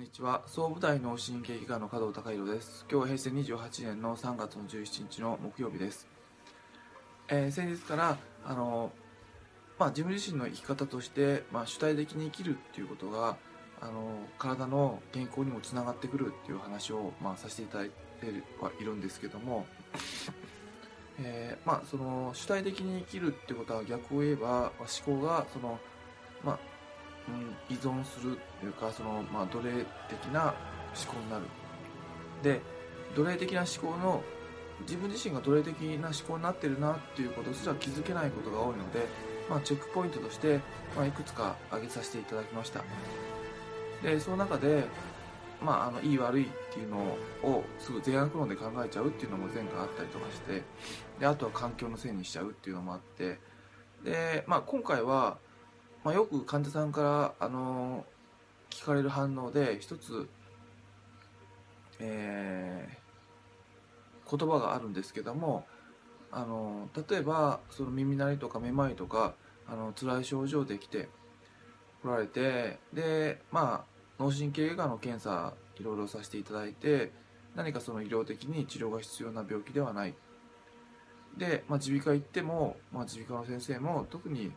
んにちは。総武大脳神経外科の加藤孝弘です。今日は平成28年の3月の17日の木曜日です、えー、先日からあのまあ、自分自身の生き方として、まあ、主体的に生きるっていうことがあの体の健康にもつながってくるっていう話を、まあ、させていただいてはいるんですけども、えー、まあ、その主体的に生きるってことは逆を言えば思考がその、まあ、依存するというかその、まあ、奴隷的な思考になる。で奴隷的な思考の自分自身が奴隷的な思考になってるなっていうことすら気づけないことが多いので、まあ、チェックポイントとして、まあ、いくつか挙げさせていただきました。でその中で、まあ、あのいい悪いっていうのをすぐ善悪論で考えちゃうっていうのも前回あったりとかしてであとは環境のせいにしちゃうっていうのもあってで、まあ、今回はまあ、よく患者さんから、あの聞かれる反応で一つ、えー、言葉があるんですけども、あの例えばその耳鳴りとかめまいとかあの辛い症状で来て来られてでまあ脳神経外科の検査いろいろさせていただいて何かその医療的に治療が必要な病気ではない。で、ま、耳鼻科行っても、ま、耳鼻科の先生も特に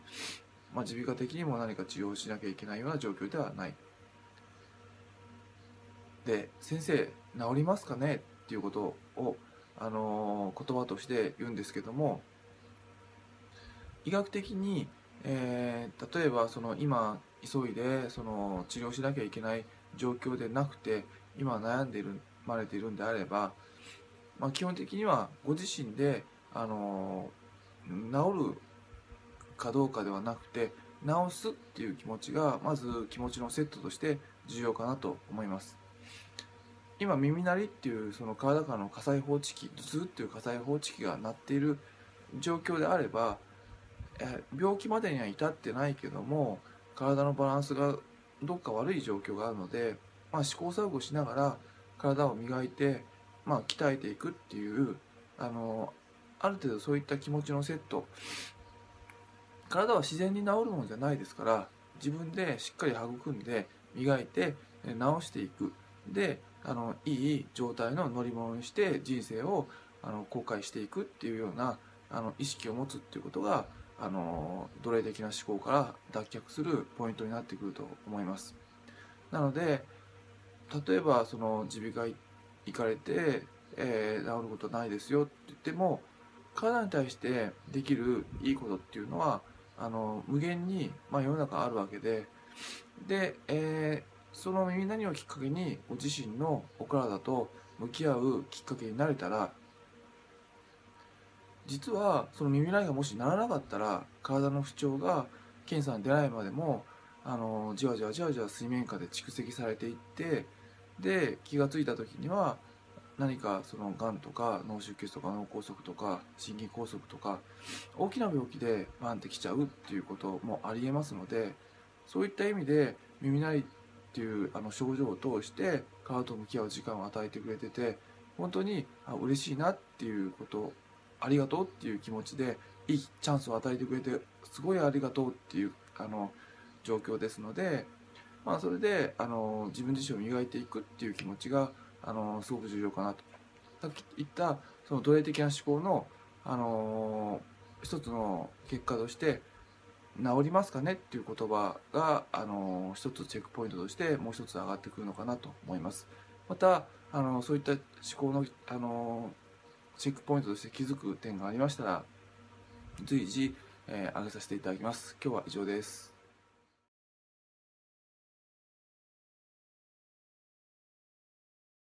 まあ、耳鼻科的にも何か治療しなきゃいけないような状況ではない。で、先生、治りますかね？っていうことを、あのー、言葉として言うんですけども、医学的に、えー、例えばその今急いでその治療しなきゃいけない状況でなくて今悩んでいるまれているんであれば、まあ、基本的にはご自身で、あのー、治るかどうかではなくて直すっていう気持ちがまず気持ちのセットとして重要かなと思います。今耳鳴りっていうその体からの火災報知器頭痛っていう火災報知器が鳴っている状況であれば病気までには至ってないけども体のバランスがどっか悪い状況があるので、まあ、試行錯誤しながら体を磨いて、まあ、鍛えていくっていうあのある程度そういった気持ちのセット体は自然に治るものじゃないですから自分でしっかり育んで磨いて治していく。であのいい状態の乗り物にして人生をあの後悔していくっていうようなあの意識を持つっていうことがあの奴隷的な思考から脱却するポイントになってくると思います。なので例えばその耳鼻科行かれて、えー、治ることないですよって言っても体に対してできるいいことっていうのはあの無限に、まあ、世の中あるわけで。で、えー、その耳鳴りをきっかけにご自身のお体と向き合うきっかけになれたら実はその耳鳴りがもしならなかったら体の不調が検査に出ないまでもあのじわじわじわじわ水面下で蓄積されていってで気が付いた時には何かそのがんとか脳出血とか脳梗塞とか心筋梗塞とか大きな病気でバンってきちゃうっていうこともありえますのでそういった意味で耳鳴りっていうあの症状を通して体と向き合う時間を与えてくれてて本当にあ嬉しいなっていうことありがとうっていう気持ちでいいチャンスを与えてくれてすごいありがとうっていうあの状況ですので、まあ、それであの自分自身を磨いていくっていう気持ちがあのすごく重要かなと。さっき言ったその奴隷的な思考の、あの一つの結果として治りますかねっていう言葉が、あの一つチェックポイントとしてもう一つ上がってくるのかなと思います。また、あのそういった思考の、あのチェックポイントとして気づく点がありましたら随時、えー、上げさせていただきます。今日は以上です。